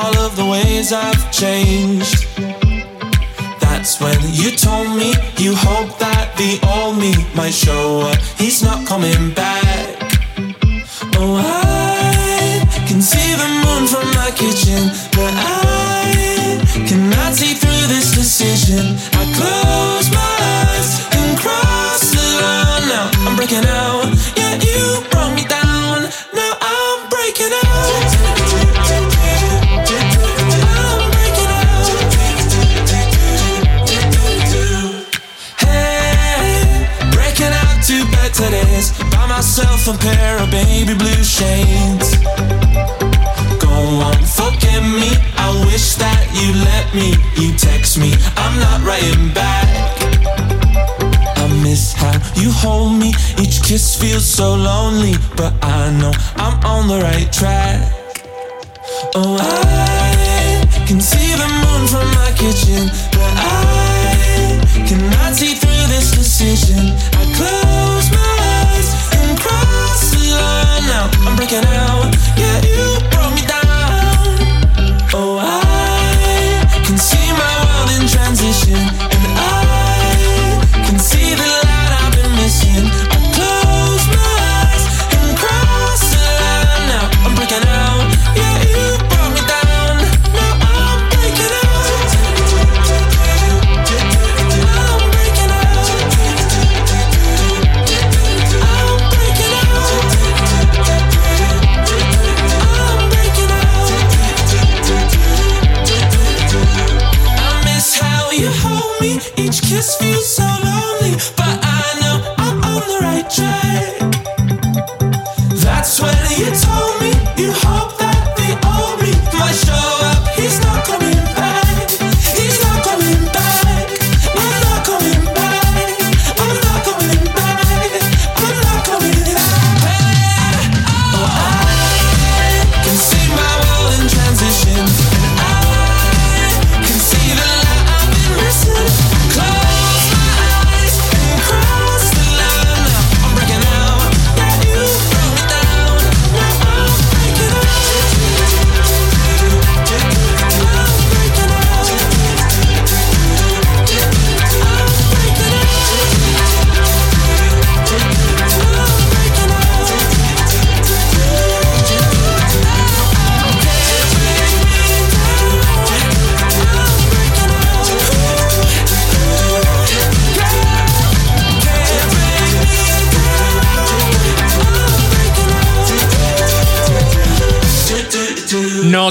All of the ways I've changed. That's when you told me you hope that the old me might show up. He's not coming back. Oh, I can see the moon from my kitchen, but I cannot see through this decision. I close my myself a pair of baby blue shades. Go on, forgive me. I wish that you let me. You text me, I'm not writing back. I miss how you hold me. Each kiss feels so lonely, but I know I'm on the right track. Oh, I can see the moon from my kitchen, but I cannot see through this decision. I close my I'm breaking out. Yeah, you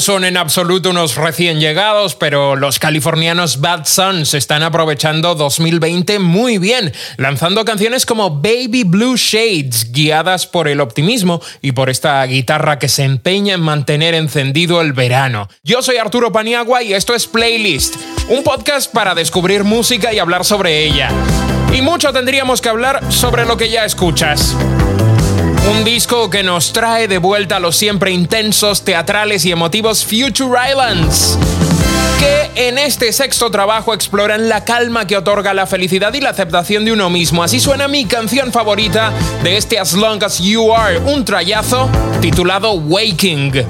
son en absoluto unos recién llegados, pero los californianos Bad Sons están aprovechando 2020 muy bien, lanzando canciones como Baby Blue Shades, guiadas por el optimismo y por esta guitarra que se empeña en mantener encendido el verano. Yo soy Arturo Paniagua y esto es Playlist, un podcast para descubrir música y hablar sobre ella. Y mucho tendríamos que hablar sobre lo que ya escuchas. Un disco que nos trae de vuelta a los siempre intensos, teatrales y emotivos Future Islands. Que en este sexto trabajo exploran la calma que otorga la felicidad y la aceptación de uno mismo. Así suena mi canción favorita de este As Long As You Are, un trayazo titulado Waking.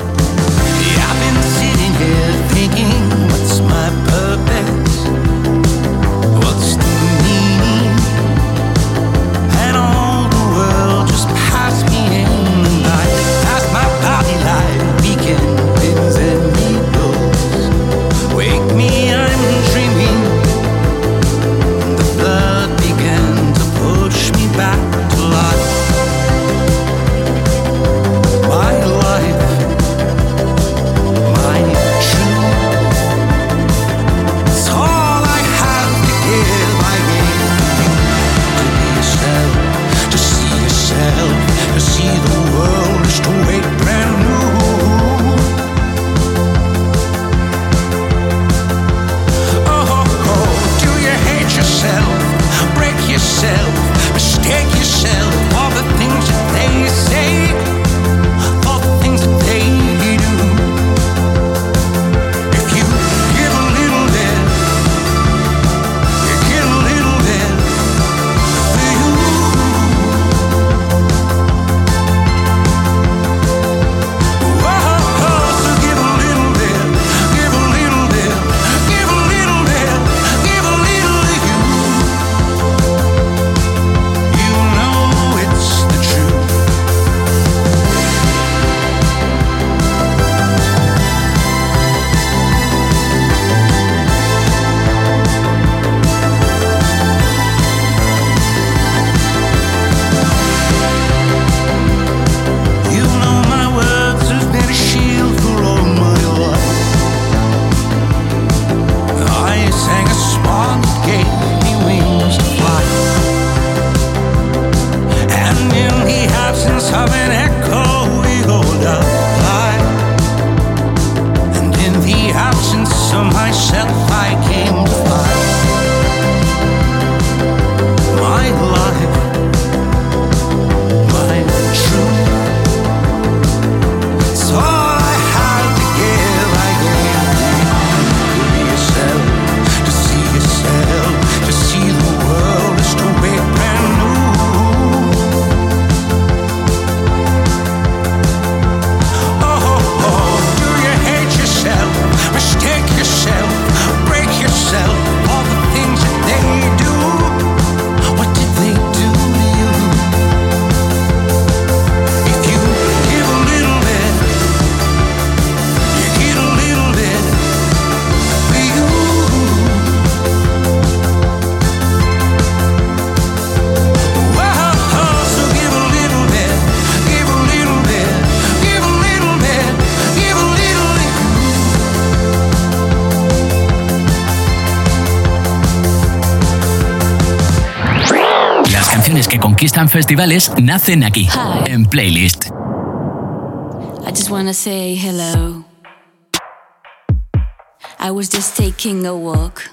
Conquistan festivales nacen aquí, Hi. en Playlist. I just wanna say hello. I was just taking a walk.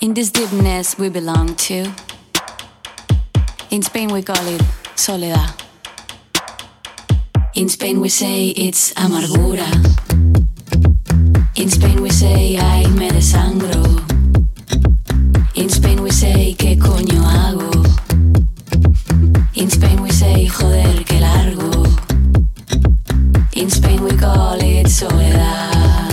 In this deepness we belong to. In Spain we call it soledad. In Spain we say it's amargura. In Spain we say ay me desangro. In Spain we qué coño hago. In Spain we say joder que largo. In Spain we call it soledad.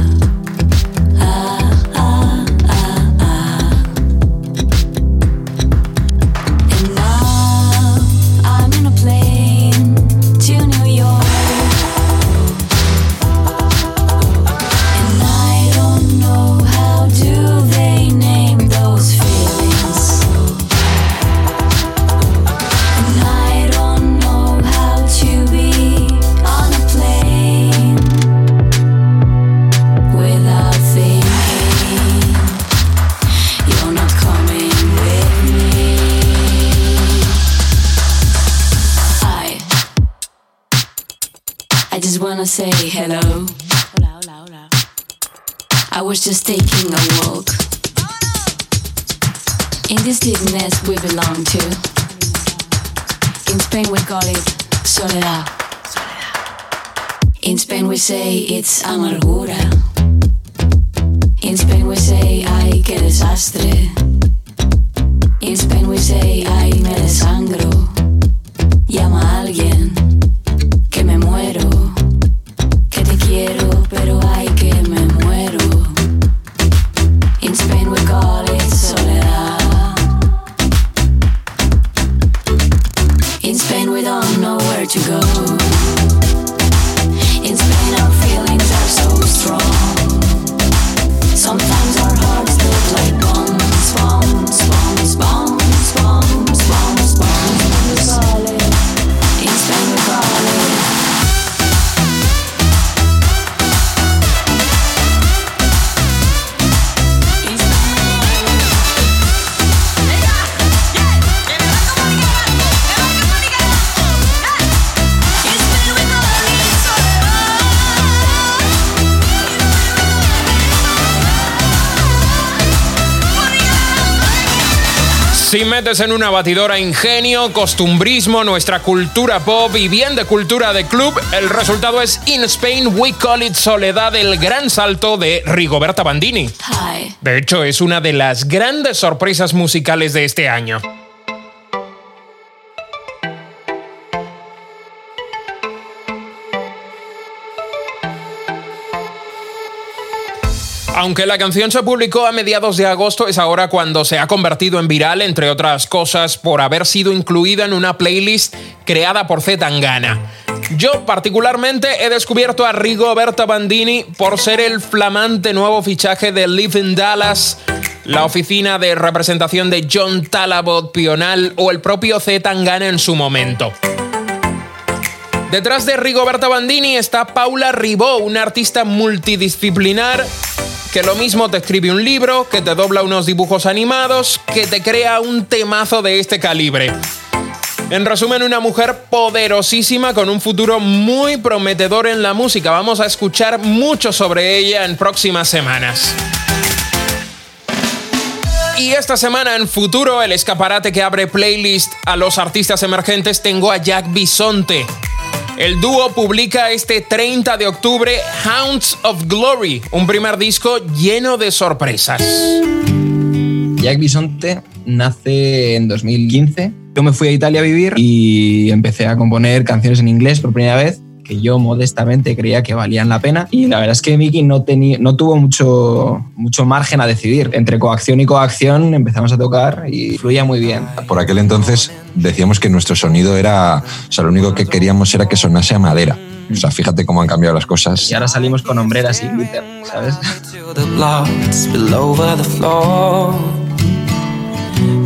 Say hello. Hola, hola, hola. I was just taking a walk. In this deepness we belong to. In Spain we call it soledad. In Spain we say it's amargura. In Spain we say ay qué desastre. In Spain we say ay me desangro. En una batidora ingenio, costumbrismo, nuestra cultura pop y bien de cultura de club, el resultado es In Spain We Call It Soledad, el gran salto de Rigoberta Bandini. Hi. De hecho, es una de las grandes sorpresas musicales de este año. Aunque la canción se publicó a mediados de agosto, es ahora cuando se ha convertido en viral, entre otras cosas, por haber sido incluida en una playlist creada por Z Tangana. Yo particularmente he descubierto a Rigoberta Bandini por ser el flamante nuevo fichaje de Live in Dallas, la oficina de representación de John Talabot Pional o el propio Z Tangana en su momento. Detrás de Rigoberta Bandini está Paula Ribó, una artista multidisciplinar que lo mismo te escribe un libro, que te dobla unos dibujos animados, que te crea un temazo de este calibre. En resumen, una mujer poderosísima con un futuro muy prometedor en la música. Vamos a escuchar mucho sobre ella en próximas semanas. Y esta semana en Futuro, el escaparate que abre playlist a los artistas emergentes, tengo a Jack Bisonte. El dúo publica este 30 de octubre Hounds of Glory, un primer disco lleno de sorpresas. Jack Bisonte nace en 2015. Yo me fui a Italia a vivir y empecé a componer canciones en inglés por primera vez que yo modestamente creía que valían la pena y la verdad es que Miki no, tenía, no tuvo mucho, mucho margen a decidir. Entre coacción y coacción empezamos a tocar y fluía muy bien. Por aquel entonces decíamos que nuestro sonido era, o sea, lo único que queríamos era que sonase a madera. O sea, fíjate cómo han cambiado las cosas. Y ahora salimos con hombreras y glitter, ¿sabes?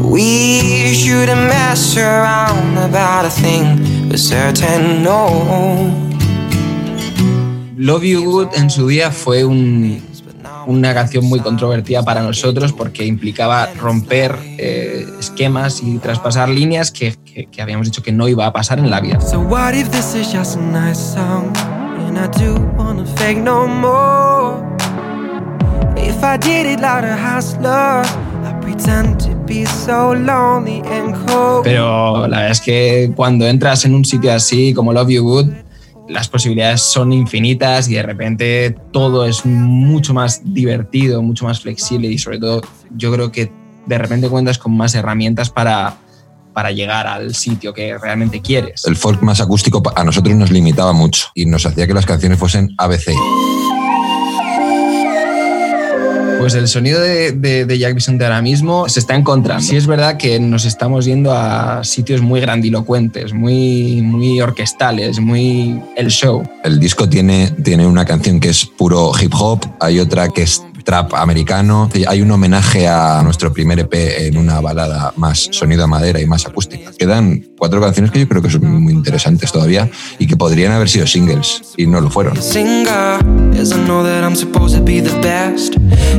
We shouldn't mess around about a thing we're certain no. Love You Good en su día fue un, una canción muy controvertida para nosotros porque implicaba romper eh, esquemas y traspasar líneas que, que- que habíamos dicho que no iba a pasar en la vida. Pero la verdad es que cuando entras en un sitio así como Love You Good, las posibilidades son infinitas y de repente todo es mucho más divertido, mucho más flexible y sobre todo yo creo que de repente cuentas con más herramientas para, para llegar al sitio que realmente quieres. El folk más acústico a nosotros nos limitaba mucho y nos hacía que las canciones fuesen ABC. Pues el sonido de, de, de Jack Bisonte ahora mismo se está encontrando. Sí es verdad que nos estamos yendo a sitios muy grandilocuentes, muy, muy orquestales, muy el show. El disco tiene, tiene una canción que es puro hip hop, hay otra que es trap americano, hay un homenaje a nuestro primer EP en una balada más sonido a madera y más acústica. Quedan cuatro canciones que yo creo que son muy interesantes todavía y que podrían haber sido singles y no lo fueron. singer. Yes, I know that I'm supposed to be the best.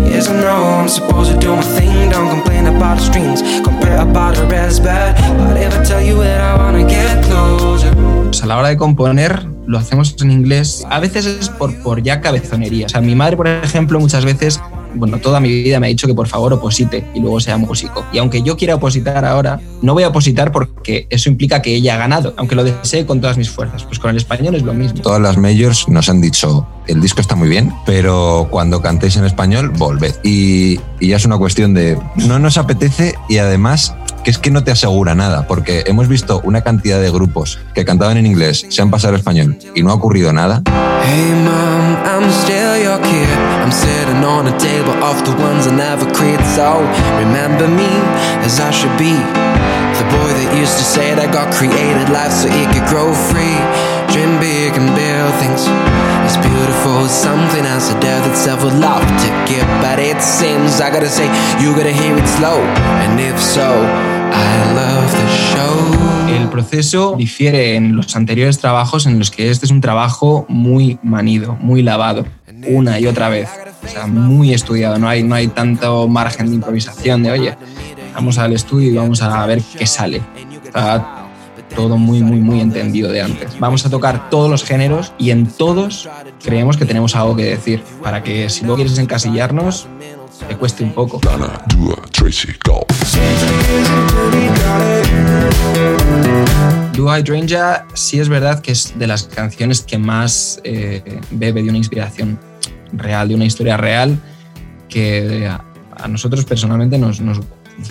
Yes, I know I'm supposed to do my thing. Don't complain about the streams, compare about the rest. Bad, but if I tell you that I wanna get closer. Pues a la hora de componer lo hacemos en inglés. A veces es por, por ya cabezonería. O sea, mi madre, por ejemplo, muchas veces, bueno, toda mi vida me ha dicho que por favor oposite y luego sea músico. Y aunque yo quiera opositar ahora, no voy a opositar porque eso implica que ella ha ganado, aunque lo desee con todas mis fuerzas. Pues con el español es lo mismo. Todas las majors nos han dicho, el disco está muy bien, pero cuando cantéis en español, volved. Y, y ya es una cuestión de, no nos apetece y además que es que no te asegura nada, porque hemos visto una cantidad de grupos que cantaban en inglés, se han pasado al español y no ha ocurrido nada. Hey mom, I'm still your sitting on a table of the ones I never quit. So remember me as I should be. The boy that used to say that God created life so it could grow free. Dream big and build things. It's beautiful, it's something else a death itself would love to give. But it seems I gotta say, you gotta hear it slow. And if so, I love the show. El proceso difiere en los anteriores trabajos en los que este es un trabajo muy manido, muy lavado, una y otra vez. O sea, muy estudiado, no hay, no hay tanto margen de improvisación de, oye, vamos al estudio y vamos a ver qué sale. Está todo muy, muy, muy entendido de antes. Vamos a tocar todos los géneros y en todos creemos que tenemos algo que decir para que si luego quieres encasillarnos, te cueste un poco. Do Hydrangea sí es verdad que es de las canciones que más eh, bebe de una inspiración real, de una historia real, que a, nosotros personalmente nos, nos-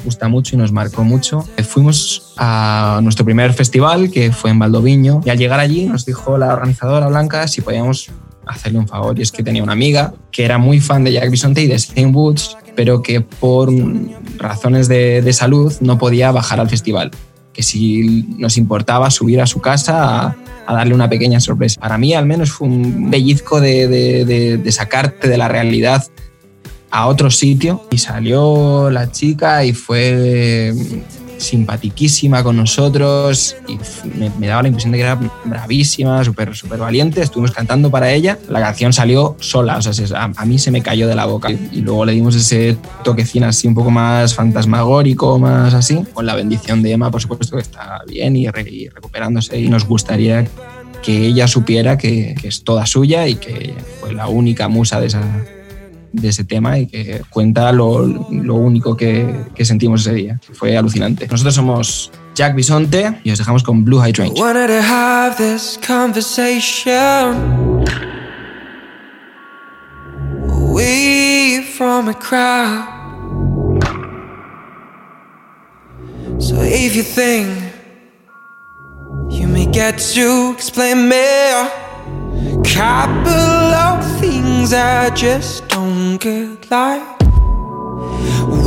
gusta mucho y nos marcó mucho. Fuimos a nuestro primer festival, que fue en Valdoviño, y al llegar allí nos dijo la organizadora Blanca si podíamos hacerle un favor, y es que tenía una amiga que era muy fan de Jack Bisonte y de Stain Woods, pero que por razones de, de salud no podía bajar al festival si nos importaba subir a su casa a, darle una pequeña sorpresa. Para mí al menos fue un de- de- de sacarte de la realidad a otro sitio y salió la chica y fue simpatiquísima con nosotros y me, daba la impresión de que era bravísima, súper súper valiente. Estuvimos cantando para ella. La canción salió sola, o sea, se- a, mí se me cayó de la boca. Y, luego le dimos ese toquecín así un poco más fantasmagórico, más así, con la bendición de Emma, por supuesto, que está bien y recuperándose. Y nos gustaría que ella supiera que, que es toda suya y que fue la única musa de esa de ese tema y que cuenta lo, lo único que, que sentimos ese día. Fue alucinante. Nosotros somos Jack Bisonte y os dejamos con Blue a crowd. So if you think you may get to explain me couple of things I just don't get like.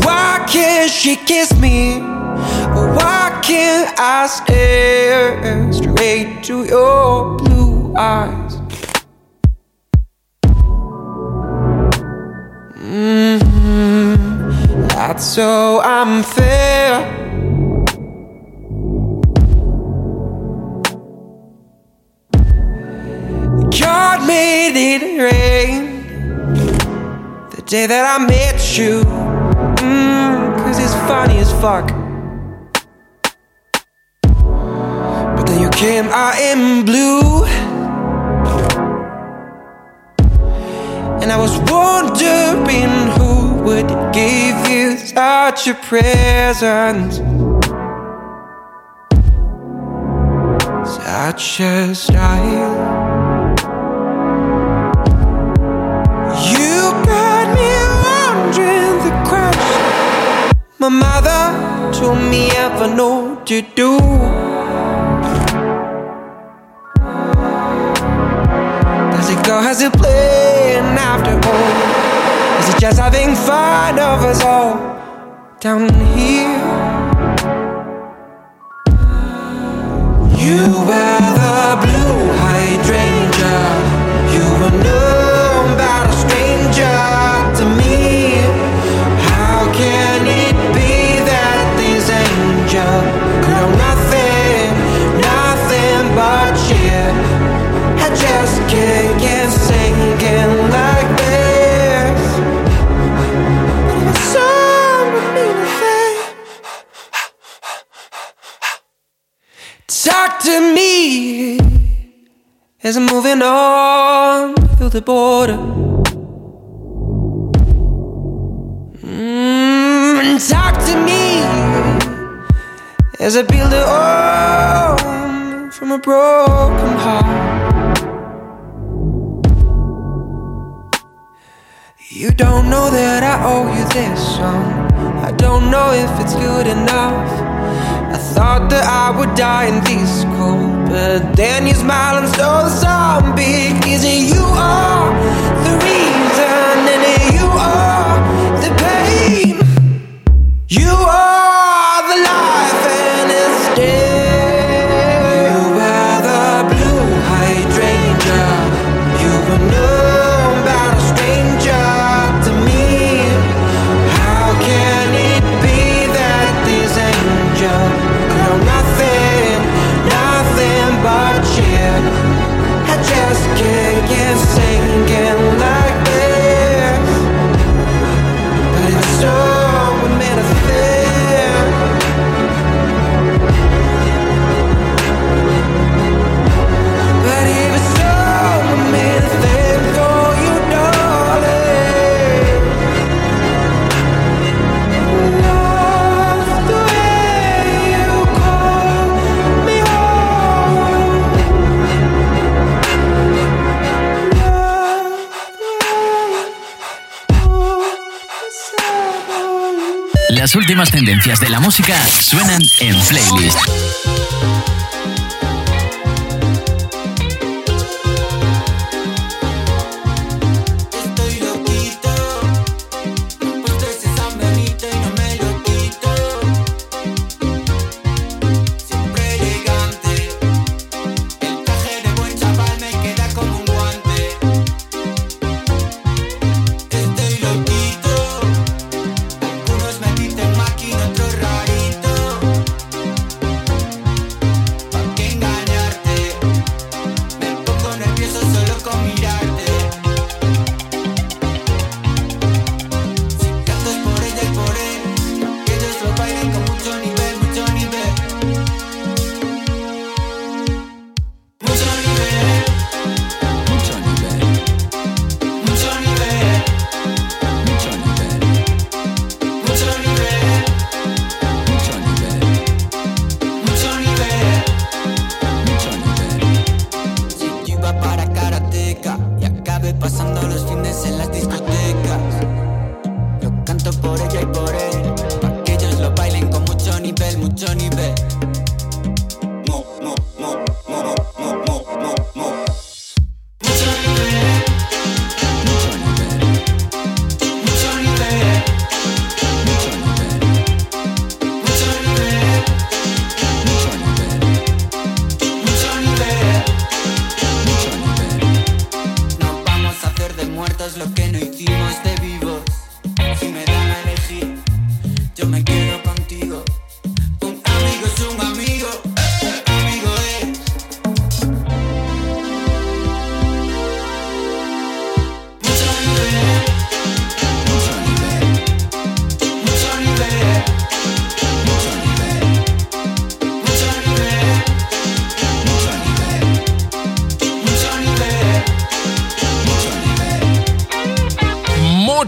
Why can't she kiss me? Why can't I stare straight to your blue eyes? Mm, that's so unfair. Made it rain. The day that I met you. Mm, Cause it's funny as fuck. But then you came out in blue. And I was wondering who would give you such a present. Such a style. My mother told me ever know to do. Does it go? Has it playing after all? Is it just having fun of us all down here? You were the blue hydrangea. You were known as on through the border. Mm, talk to me as I build a home from a broken heart. You don't know that I owe you this song. I don't know if it's good enough. I thought that I would die in this cold, but then you smile and stole zombie. Is it you are the reason, and you are the pain? You are Las últimas tendencias de la música suenan en playlist.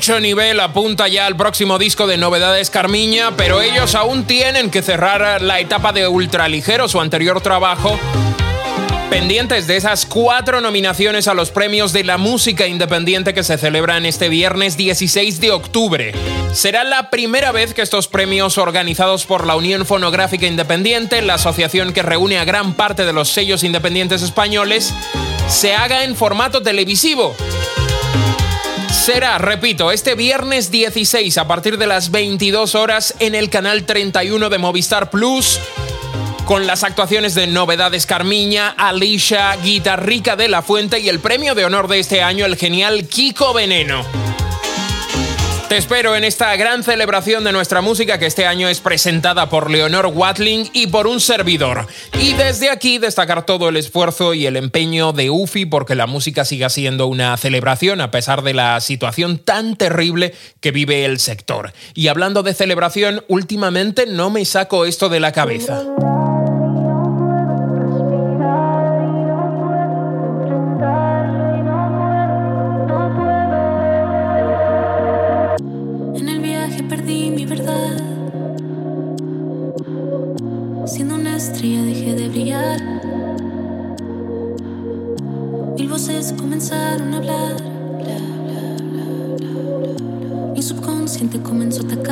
Mucho nivel apunta ya al próximo disco de novedades Carmiña, pero ellos aún tienen que cerrar la etapa de ultraligero, su anterior trabajo pendientes de esas cuatro nominaciones a los premios de la música independiente que se celebran este viernes 16 de octubre. Será la primera vez que estos premios organizados por la Unión Fonográfica Independiente, la asociación que reúne a gran parte de los sellos independientes españoles, se haga en formato televisivo. Será, repito, este viernes 16 a partir de las 22 horas en el canal 31 de Movistar Plus con las actuaciones de Novedades Carmiña, Alicia, Guitarrica de la Fuente y el premio de honor de este año, el genial Kiko Veneno. Te espero en esta gran celebración de nuestra música que este año es presentada por Leonor Watling y por un servidor. Y desde aquí destacar todo el esfuerzo y el empeño de UFI porque la música siga siendo una celebración a pesar de la situación tan terrible que vive el sector. Y hablando de celebración, últimamente no me saco esto de la cabeza. Mi subconsciente comenzó a atacar.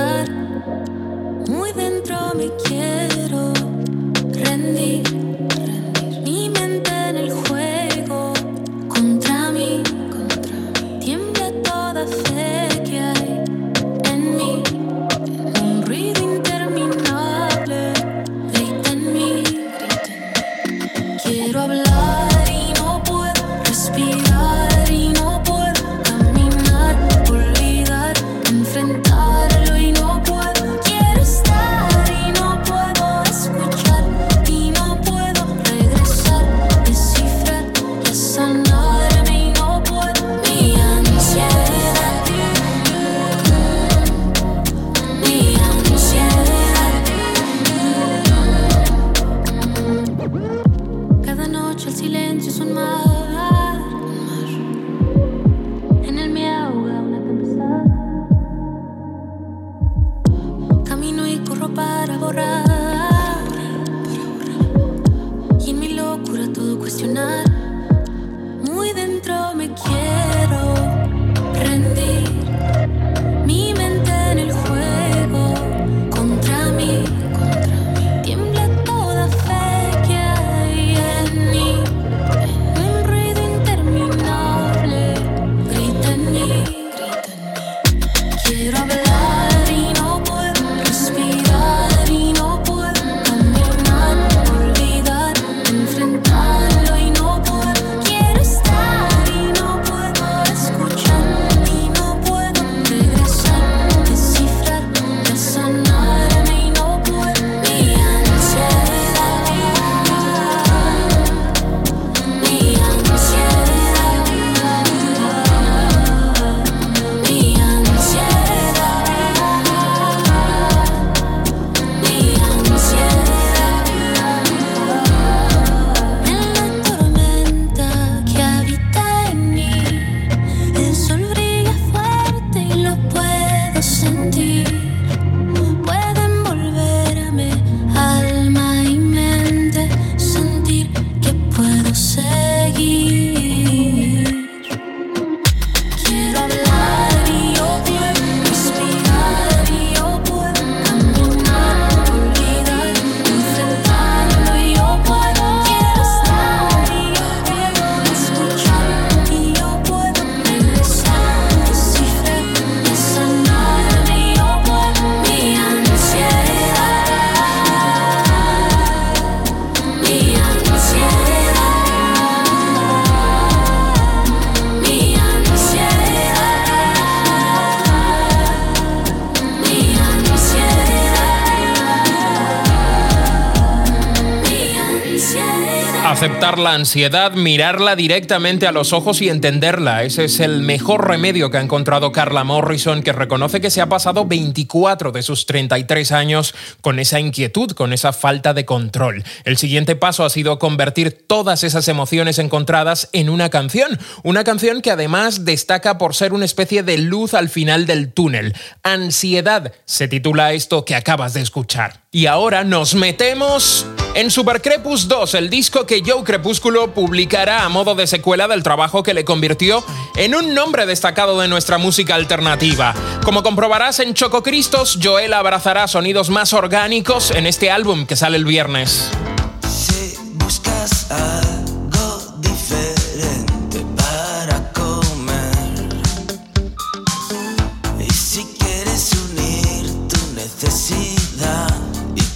Ansiedad, mirarla directamente a los ojos y entenderla. Ese es el mejor remedio que ha encontrado Carla Morrison, que reconoce que se ha pasado 24 de sus 33 años con esa inquietud, con esa falta de control. El siguiente paso ha sido convertir todas esas emociones encontradas en una canción. Una canción que además destaca por ser una especie de luz al final del túnel. Ansiedad se titula esto que acabas de escuchar. Y ahora nos metemos en Supercrepus 2, el disco que Joe Crepúsculo publicará a modo de secuela del trabajo que le convirtió en un nombre destacado de nuestra música alternativa. Como comprobarás en Choco Cristos, Joel abrazará sonidos más orgánicos en este álbum que sale el viernes.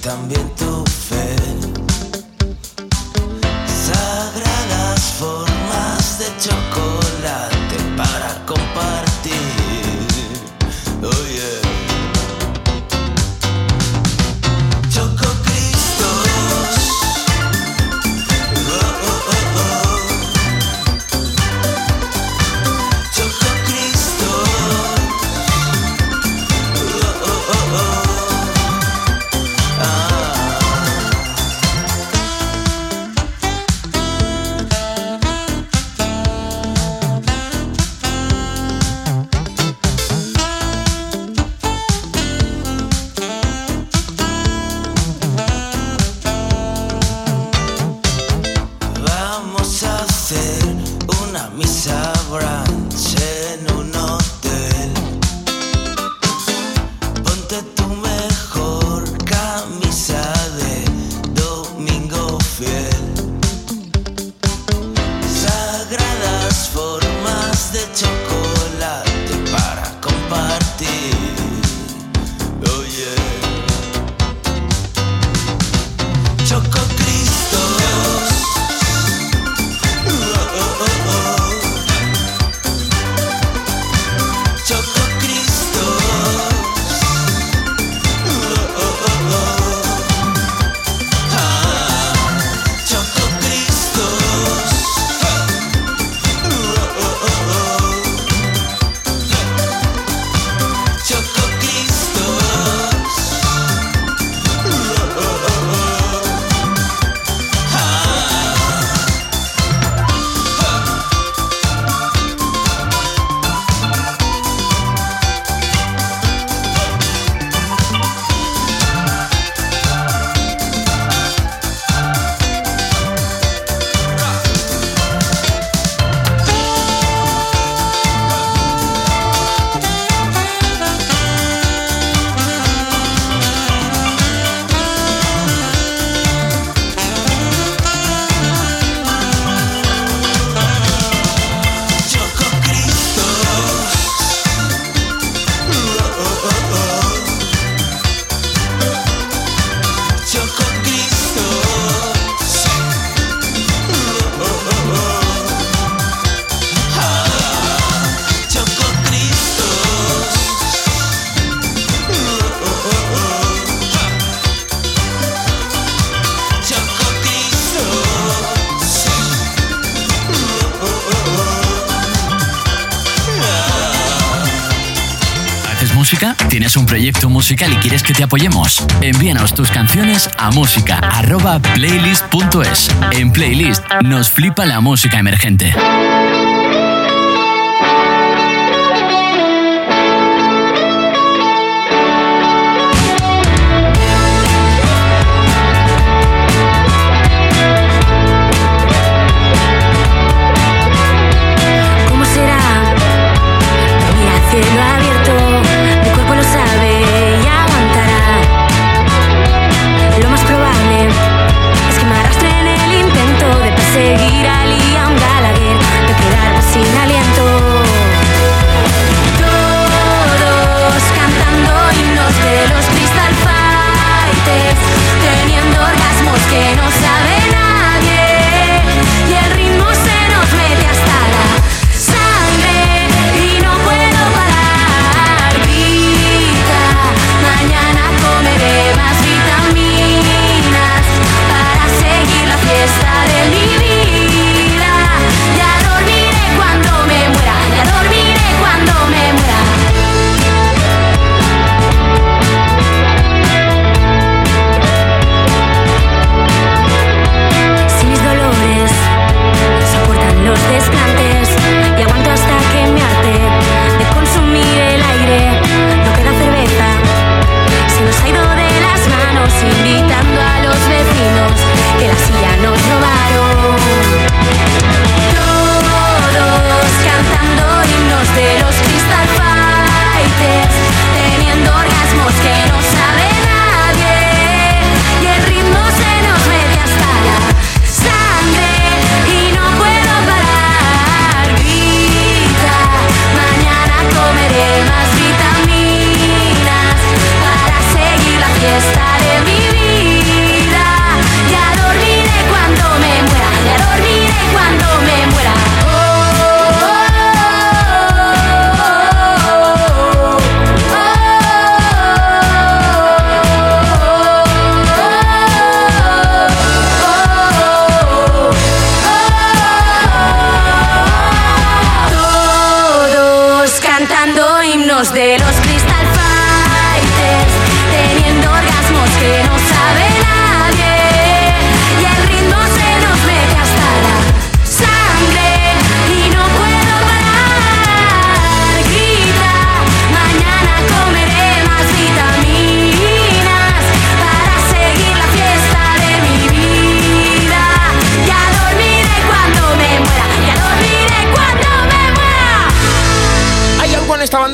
También proyecto musical y quieres que te apoyemos? Envíanos tus canciones a música@playlist.es. En Playlist nos flipa la música emergente.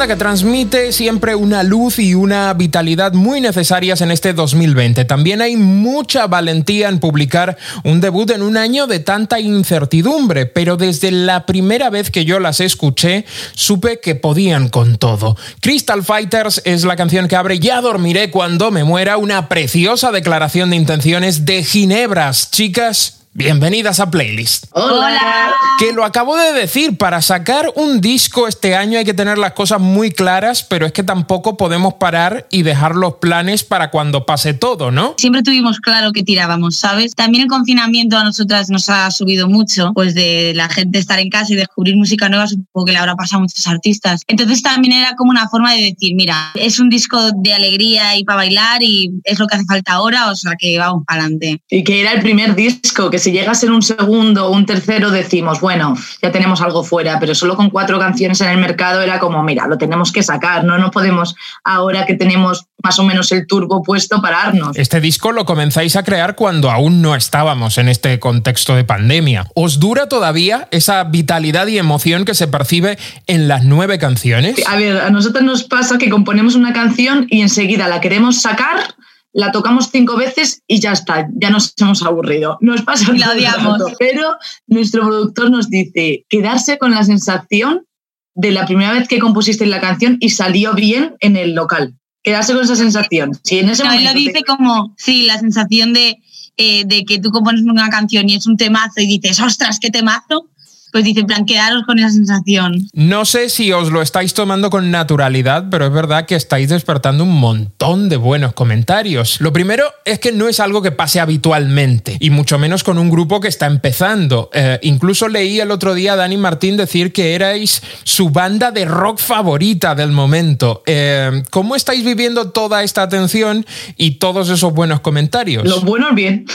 Que transmite siempre una luz y una vitalidad muy necesarias en este 2020. También hay mucha valentía en publicar un debut en un año de tanta incertidumbre, pero desde la primera vez que yo las escuché, supe que podían con todo. Crystal Fighters es la canción que abre Ya dormiré cuando me muera, una preciosa declaración de intenciones de Ginebras. Chicas, bienvenidas a Playlist. Hola. Que lo acabo de decir, para sacar un disco este año hay que tener las cosas muy claras, pero es que tampoco podemos parar y dejar los planes para cuando pase todo, ¿no? Siempre tuvimos claro que tirábamos, ¿sabes? También el confinamiento a nosotras nos ha subido mucho, pues de la gente estar en casa y descubrir música nueva, supongo que le habrá pasado a muchos artistas. Entonces también era como una forma de decir, mira, es un disco de alegría y para bailar y es lo que hace falta ahora, o sea que vamos para adelante. Y que era el primer disco, que si llega a ser un segundo o un tercero decimos, bueno, ya tenemos algo fuera, pero solo con cuatro canciones en el mercado era como, mira, lo tenemos que sacar, no, no podemos ahora que tenemos más o menos el turbo puesto pararnos. Este disco lo comenzáis a crear cuando aún no estábamos en este contexto de pandemia. ¿Os dura todavía esa vitalidad y emoción que se percibe en las nueve canciones? A ver, a nosotros nos pasa que componemos una canción y enseguida la queremos sacar, la tocamos cinco veces y ya está, ya nos hemos aburrido. Nos pasa Y la odiamos. rato. Pero nuestro productor nos dice quedarse con la sensación de la primera vez que compusisteis la canción y salió bien en el local. Quedarse con esa sensación. Si en ese No, él lo momento te- dice como, sí, la sensación de, eh, de que tú compones una canción y es un temazo y dices, ostras, qué temazo, pues dice, en plan, quedaros con esa sensación. No sé si os lo estáis tomando con naturalidad, pero es verdad que estáis despertando un montón de buenos comentarios. Lo primero es que no es algo que pase habitualmente, y mucho menos con un grupo que está empezando. Eh, incluso leí el otro día a Dani Martín decir que erais su banda de rock favorita del momento. Eh, ¿Cómo estáis viviendo toda esta atención y todos esos buenos comentarios? Lo bueno es bien.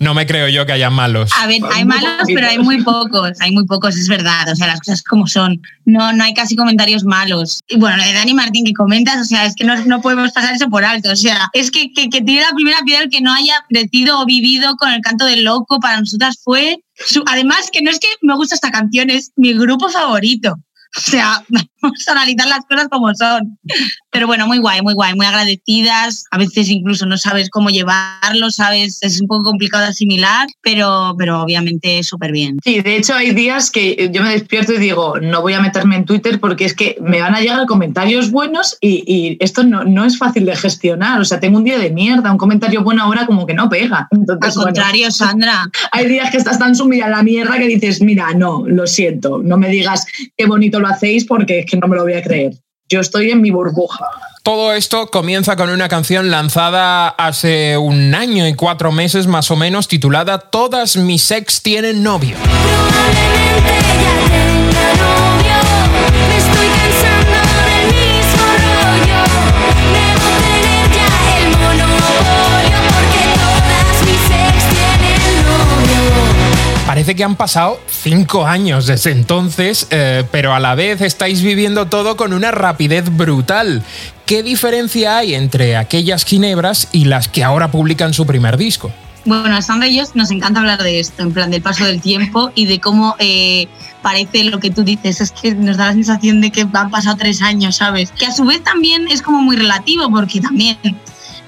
No me creo yo que haya malos. A ver, hay malos, pero hay muy pocos, hay muy pocos, es verdad, o sea, las cosas como son. No, no hay casi comentarios malos. Y bueno, lo de Dani Martín que comentas, o sea, es que no, no podemos pasar eso por alto, o sea, es que, que, que tiene la primera piedra el que no haya crecido o vivido con el canto del loco, para nosotras fue... su- además, que no es que me gusta esta canción, es mi grupo favorito. O sea, vamos a analizar las cosas como son. Pero bueno, muy guay, muy guay, muy agradecidas. A veces incluso no sabes cómo llevarlo, sabes, es un poco complicado de asimilar, pero, pero obviamente súper bien. Sí, de hecho hay días que yo me despierto y digo, no voy a meterme en Twitter porque es que me van a llegar comentarios buenos y, y esto no, no es fácil de gestionar. O sea, tengo un día de mierda, un comentario bueno ahora como que no pega. Entonces, Al bueno, contrario, Sandra. hay días que estás tan sumida en la mierda que dices, mira, no, lo siento, no me digas qué bonito lo hacéis porque que no me lo voy a creer. Yo estoy en mi burbuja. Todo esto comienza con una canción lanzada hace un año y cuatro meses más o menos titulada Todas mis ex tienen novio. Probablemente ya tenga novio. Que han pasado cinco años desde entonces, eh, pero a la vez estáis viviendo todo con una rapidez brutal. ¿Qué diferencia hay entre aquellas ginebras y las que ahora publican su primer disco? Bueno, a Sandra y yo nos encanta hablar de esto, en plan del paso del tiempo y de cómo eh, parece lo que tú dices, es que nos da la sensación de que han pasado tres años, ¿sabes? Que a su vez también es como muy relativo, porque también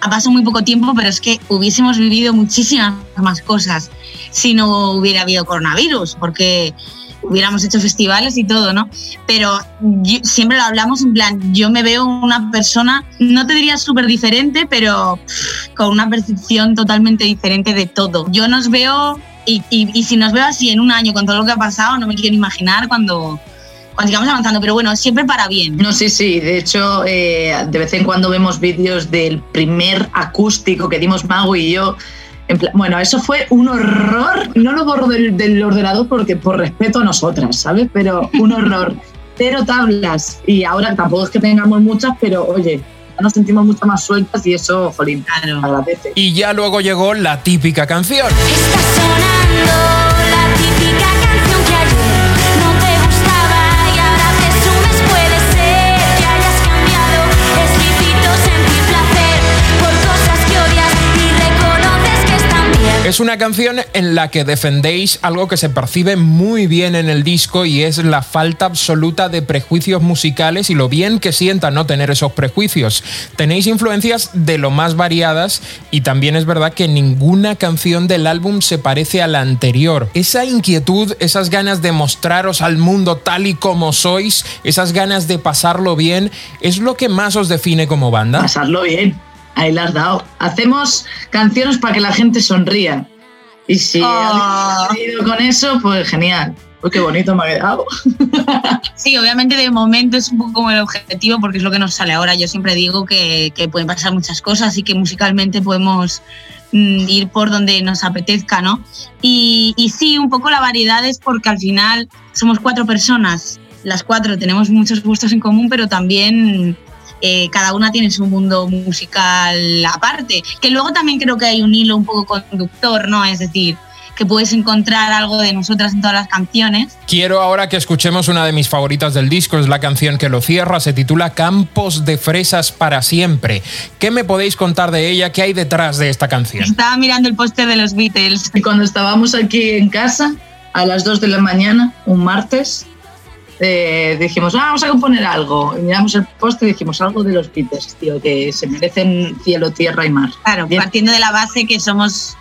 ha pasado muy poco tiempo, pero es que hubiésemos vivido muchísimas más cosas si no hubiera habido coronavirus, porque hubiéramos hecho festivales y todo, ¿no? Pero siempre lo hablamos en plan, yo me veo una persona, no te diría súper diferente, pero con una percepción totalmente diferente de todo. Yo nos veo, y, y- y si nos veo así en un año con todo lo que ha pasado, no me quiero imaginar cuando sigamos avanzando, pero bueno, siempre para bien. No, sí, sí. De hecho, eh, de vez en cuando vemos vídeos del primer acústico que dimos Mago y yo. En plan- bueno, eso fue un horror. No lo borro del, del ordenador porque por respeto a nosotras, ¿sabes? Pero un horror. Cero tablas. Y ahora tampoco es que tengamos muchas, pero oye, nos sentimos mucho más sueltas y eso, jolín, agradece. Y ya luego llegó la típica canción. La típica canción Es una canción en la que defendéis algo que se percibe muy bien en el disco y es la falta absoluta de prejuicios musicales y lo bien que sienta no tener esos prejuicios. Tenéis influencias de lo más variadas y también es verdad que ninguna canción del álbum se parece a la anterior. Esa inquietud, esas ganas de mostraros al mundo tal y como sois, esas ganas de pasarlo bien, es lo que más os define como banda. Pasarlo bien. Ahí la has dado. Hacemos canciones para que la gente sonría. Y si Ah. has ido con eso, pues genial. Pues qué bonito me ha quedado. Sí, obviamente de momento es un poco como el objetivo porque es lo que nos sale ahora. Yo siempre digo que, que pueden pasar muchas cosas y que musicalmente podemos mm, ir por donde nos apetezca, ¿no? Y, y sí, un poco la variedad es porque al final somos cuatro personas, las cuatro tenemos muchos gustos en común, pero también eh, cada una tiene su mundo musical aparte. Que luego también creo que hay un hilo un poco conductor, ¿no? Es decir, que puedes encontrar algo de nosotras en todas las canciones. Quiero ahora que escuchemos una de mis favoritas del disco, es la canción que lo cierra, se titula Campos de Fresas para siempre. ¿Qué me podéis contar de ella? ¿Qué hay detrás de esta canción? Estaba mirando el póster de los Beatles. Y cuando estábamos aquí en casa, a las 2 de la mañana, un martes, eh, dijimos, ah, vamos a componer algo. Y miramos el póster y dijimos algo de los Beatles, tío, que se merecen cielo, tierra y mar. Claro, partiendo de la base que somos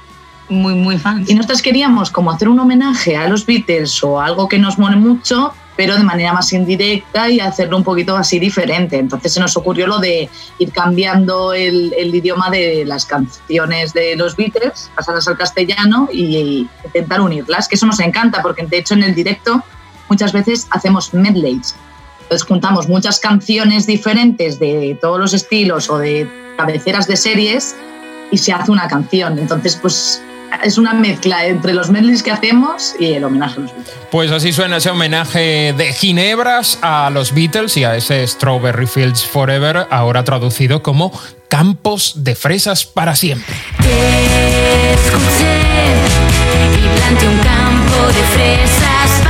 muy, muy fans. Y nosotros queríamos como hacer un homenaje a los Beatles o algo que nos mole mucho, pero de manera más indirecta y hacerlo un poquito así diferente. Entonces se nos ocurrió lo de ir cambiando el, el idioma de las canciones de los Beatles, pasarlas al castellano y, intentar unirlas, que eso nos encanta, porque de hecho en el directo muchas veces hacemos medleys. Entonces juntamos muchas canciones diferentes de todos los estilos o de cabeceras de series y se hace una canción. Entonces, pues es una mezcla entre los medleys que hacemos y el homenaje a los Beatles. Pues así suena ese homenaje de Ginebras a los Beatles y a ese Strawberry Fields Forever, ahora traducido como Campos de Fresas para siempre. Te escuché y planté un campo de fresas para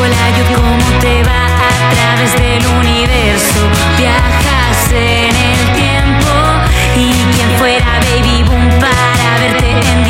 Hola, yo cómo te va a través del universo. Viajas en el tiempo y quien fuera Baby Boom para verte en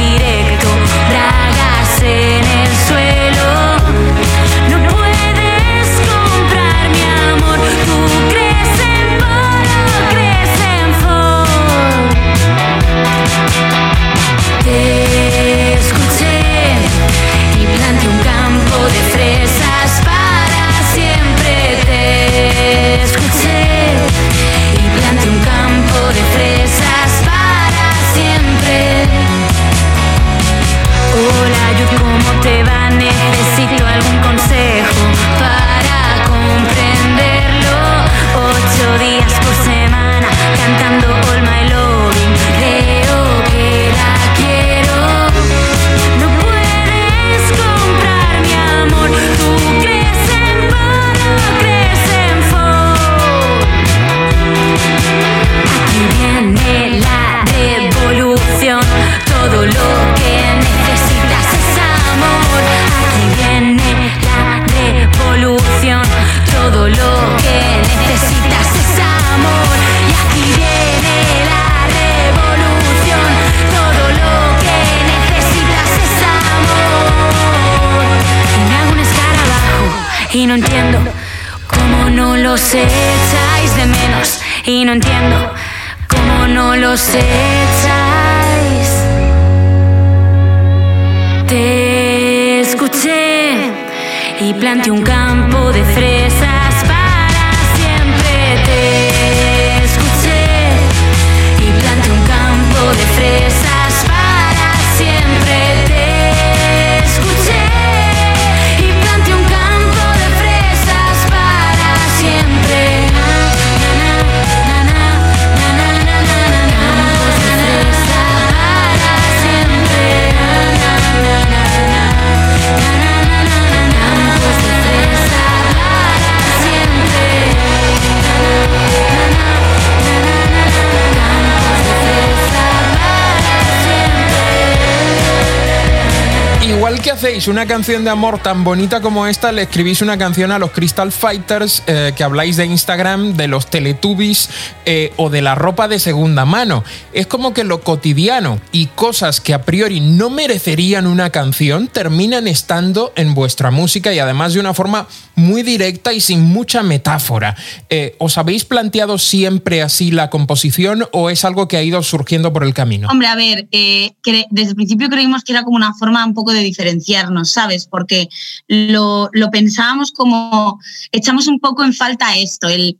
Una canción de amor tan bonita como esta, le escribís una canción a los Crystal Fighters eh, que habláis de Instagram, de los Teletubbies eh, o de la ropa de segunda mano. Es como que lo cotidiano y cosas que a priori no merecerían una canción terminan estando en vuestra música y además de una forma muy directa y sin mucha metáfora. Eh, ¿Os habéis planteado siempre así la composición o es algo que ha ido surgiendo por el camino? Hombre, a ver, desde el principio creímos que era como una forma un poco de diferenciarnos, ¿sabes? Porque lo, pensábamos como, echamos un poco en falta esto, el,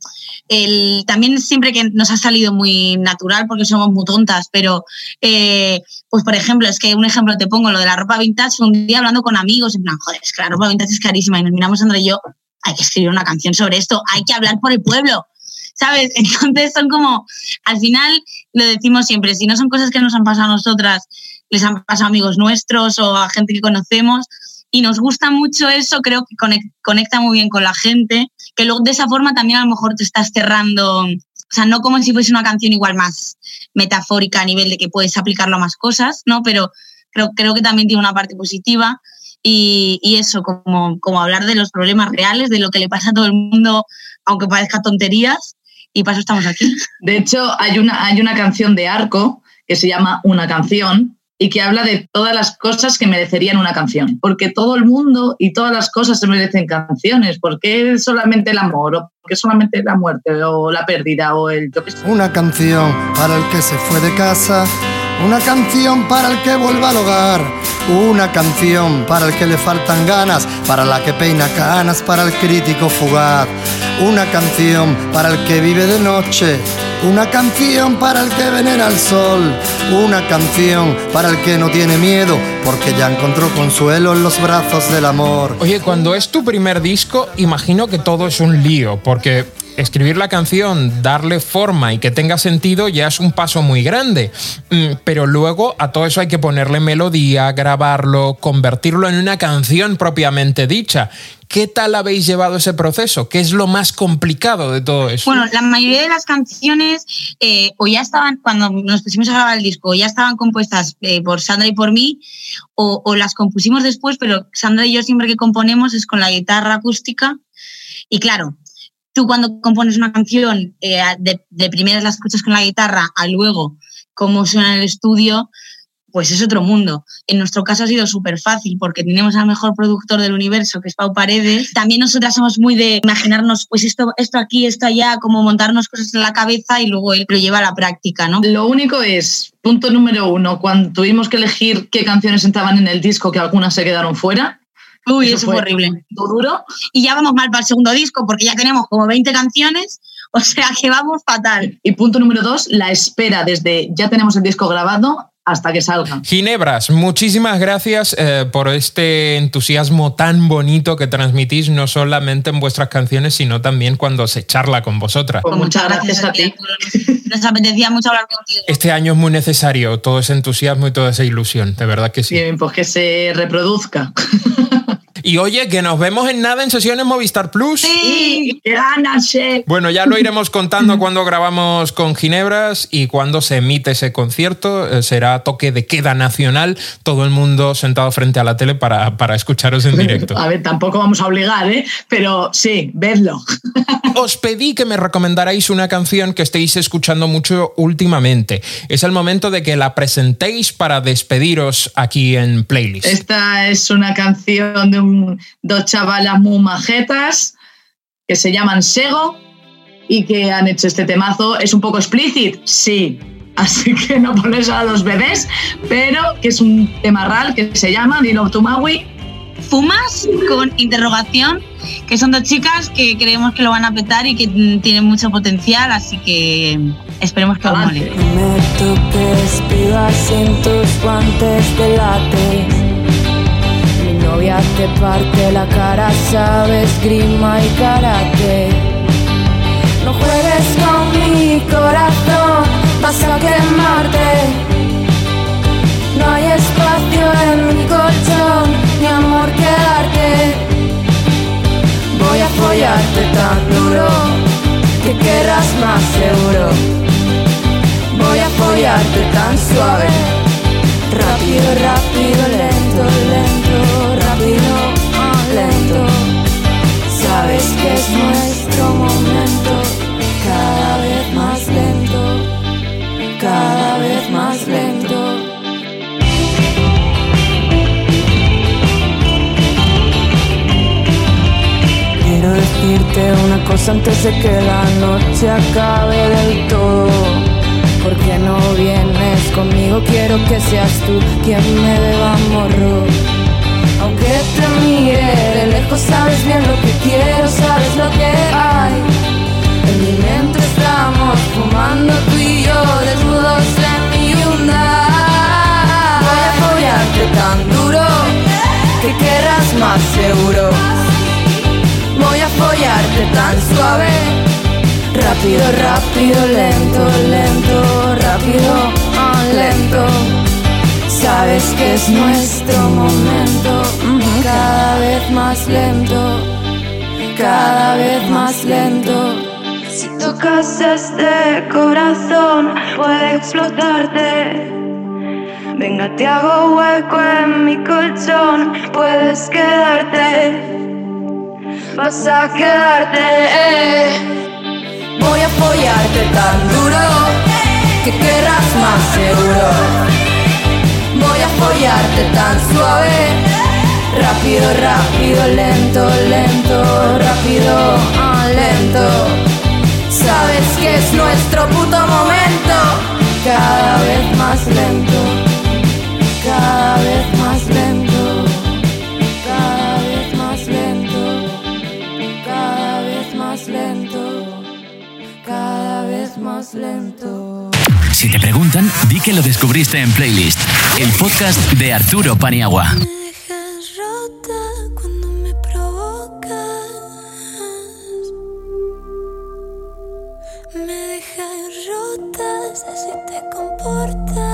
también siempre que nos ha salido muy natural porque somos muy tontas, pero eh, pues por ejemplo, es que un ejemplo te pongo, lo de la ropa vintage, un día hablando con amigos, en plan, joder, es que la ropa vintage es carísima y nos miramos Sandra y yo, hay que escribir una canción sobre esto, hay que hablar por el pueblo. ¿Sabes? Entonces son como, al final lo decimos siempre, si no son cosas que nos han pasado a nosotras, les han pasado amigos nuestros o a gente que conocemos y nos gusta mucho eso, creo que conec- conecta muy bien con la gente, que luego de esa forma también a lo mejor te estás cerrando, o sea, no como si fuese una canción igual más metafórica a nivel de que puedes aplicarlo a más cosas, ¿no? Pero creo, creo que también tiene una parte positiva y, y eso, como, como hablar de los problemas reales, de lo que le pasa a todo el mundo, aunque parezca tonterías, y para eso estamos aquí. De hecho, hay una, hay una canción de Arco que se llama Una canción y que habla de todas las cosas que merecerían una canción. Porque todo el mundo y todas las cosas se merecen canciones. ¿Por qué solamente el amor? ¿O por qué solamente la muerte? ¿O la pérdida? ¿O el yo? Una canción para el que se fue de casa, una canción para el que vuelva al hogar, una canción para el que le faltan ganas, para la que peina canas, para el crítico fugaz, una canción para el que vive de noche, una canción para el que venera al sol, una canción para el que no tiene miedo, porque ya encontró consuelo en los brazos del amor. Oye, cuando es tu primer disco, imagino que todo es un lío, porque escribir la canción, darle forma y que tenga sentido ya es un paso muy grande. Mm, Pero luego a todo eso hay que ponerle melodía, grabarlo, convertirlo en una canción propiamente dicha. ¿Qué tal habéis llevado ese proceso? ¿Qué es lo más complicado de todo eso? Bueno, la mayoría de las canciones eh, o ya estaban, cuando nos pusimos a grabar el disco, ya estaban compuestas eh, por Sandra y por mí, o, o las compusimos después, pero Sandra y yo siempre que componemos es con la guitarra acústica. Y claro, tú cuando compones una canción, eh, de, de primeras la escuchas con la guitarra, a luego cómo suena en el estudio, pues es otro mundo. En nuestro caso ha sido súper fácil porque tenemos al mejor productor del universo, que es Pau Paredes. También nosotras somos muy de imaginarnos, pues esto, esto aquí, esto allá, como montarnos cosas en la cabeza y luego él lo lleva a la práctica, ¿no? Lo único es, punto número uno, cuando tuvimos que elegir qué canciones entraban en el disco, que algunas se quedaron fuera. Uy, eso, fue horrible. Duro. Y ya vamos mal para el segundo disco porque ya tenemos como 20 canciones, o sea que vamos fatal. Y punto número dos, la espera desde ya tenemos el disco grabado hasta que salga. Ginebras, muchísimas gracias eh, por este entusiasmo tan bonito que transmitís, no solamente en vuestras canciones, sino también cuando se charla con vosotras. Pues muchas gracias a ti. Nos apetecía mucho hablar contigo. Este año es muy necesario todo ese entusiasmo y toda esa ilusión, de verdad que sí. Bien, pues que se reproduzca. Y oye, que nos vemos en nada en sesiones Movistar Plus. Sí, gánase. Bueno, ya lo iremos contando cuando grabamos con Ginebras y cuando se emite ese concierto. Eh, Será toque de queda nacional, todo el mundo sentado frente a la tele para, para escucharos en directo. A ver, tampoco vamos a obligar, ¿eh? Pero sí, vedlo. Os pedí que me recomendarais una canción que estéis escuchando mucho últimamente. Es el momento de que la presentéis para despediros aquí en Playlist. Esta es una canción de un son dos chavalas muy majetas que se llaman Sego y que han hecho este temazo. ¿Es un poco explícit? Sí. Así que no pones a los bebés, pero que es un tema real que se llama Dino Tumawi. Fumas con interrogación, que son dos chicas que creemos que lo van a petar y que tienen mucho potencial, así que esperemos que os mole. Me toques, tus guantes de látex. Novia te parte la cara, sabes, grima y karate. No juegues con mi corazón, vas a quemarte. No hay espacio en mi colchón, ni amor que darte. Voy a follarte tan duro que querrás más seguro. Voy a apoyarte tan suave. Rápido, rápido, es nuestro momento. Cada vez más lento, cada vez más lento. Quiero decirte una cosa antes de que la noche acabe del todo. ¿Por qué no vienes conmigo? Quiero que seas tú quien me beba morro. Aunque te mire de lejos, sabes bien lo que tan suave. Rápido, rápido, lento, lento, rápido, ah, lento. Sabes que es nuestro momento. ujú, Cada vez más lento, cada vez más lento. Si tocas este corazón, puede explotarte. Venga, te hago hueco en mi colchón, puedes quedarte vas a quedarte. Voy a apoyarte tan duro que querrás más seguro. Voy a apoyarte tan suave. Rápido, rápido, lento, lento, rápido, ah, lento. Sabes que es nuestro puto momento. Cada vez más lento, cada vez más Si te preguntan, di que lo descubriste en Playlist, el podcast de Arturo Paniagua. me dejas rota si te comportas.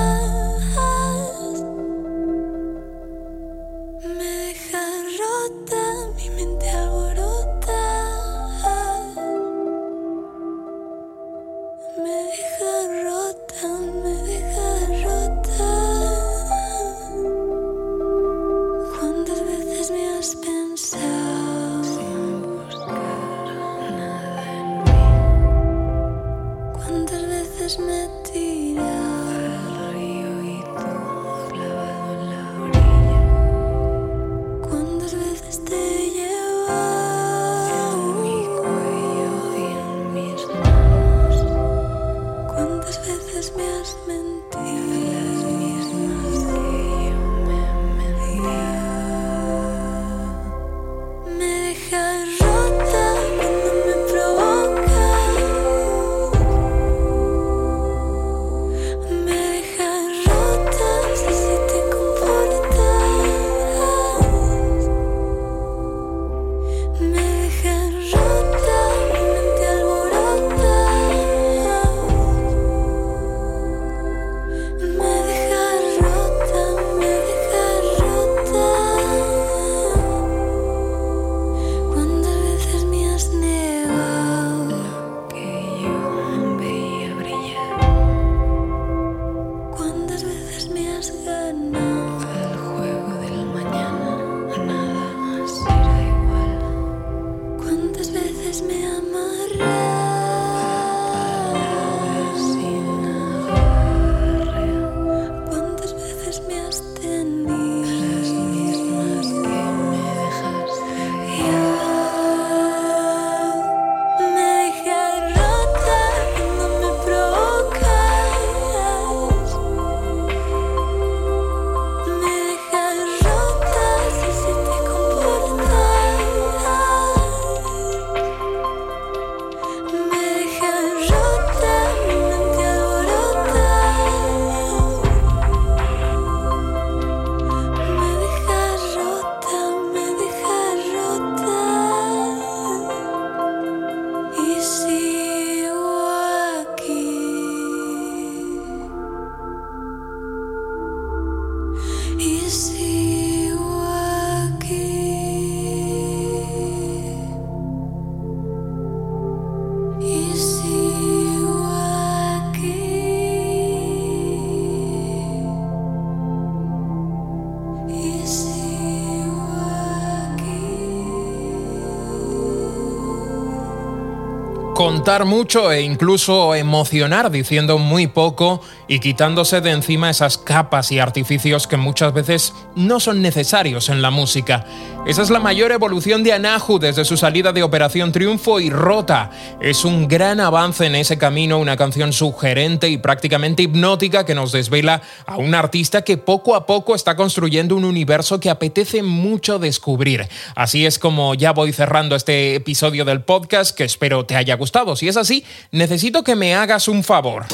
Contar mucho e incluso emocionar diciendo muy poco y quitándose de encima esas capas y artificios que muchas veces no son necesarios en la música. Esa es la mayor evolución de Anahu desde su salida de Operación Triunfo y Rota. Es un gran avance en ese camino, una canción sugerente y prácticamente hipnótica que nos desvela a un artista que poco a poco está construyendo un universo que apetece mucho descubrir. Así es como ya voy cerrando este episodio del podcast que espero te haya gustado. Si es así, necesito que me hagas un favor.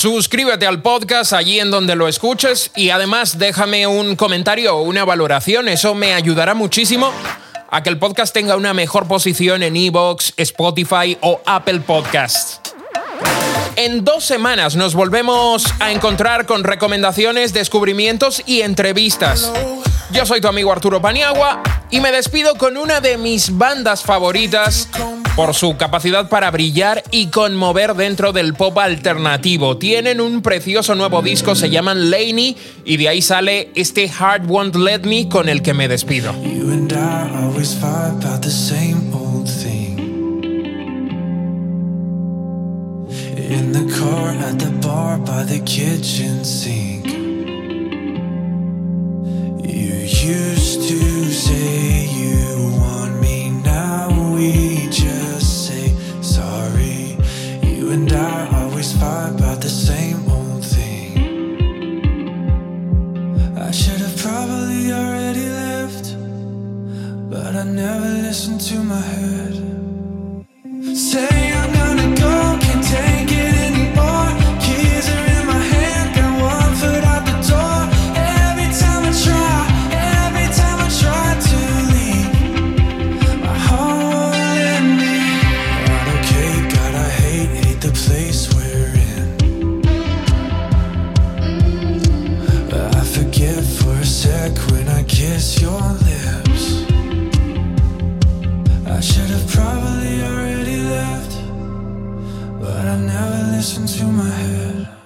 Suscríbete al podcast allí en donde lo escuches y además déjame un comentario o una valoración, eso me ayudará muchísimo a que el podcast tenga una mejor posición en Evox, Spotify o Apple Podcasts. En dos semanas nos volvemos a encontrar con recomendaciones, descubrimientos y entrevistas. Yo soy tu amigo Arturo Paniagua y me despido con una de mis bandas favoritas por su capacidad para brillar y conmover dentro del pop alternativo. Tienen un precioso nuevo disco, se llaman Laney y de ahí sale este Heart Won't Let Me con el que me despido. You want me, now we just say sorry. You and I always fight about the same old thing. I should have probably already left. But I never listened to my head. Say but I never listened to my head.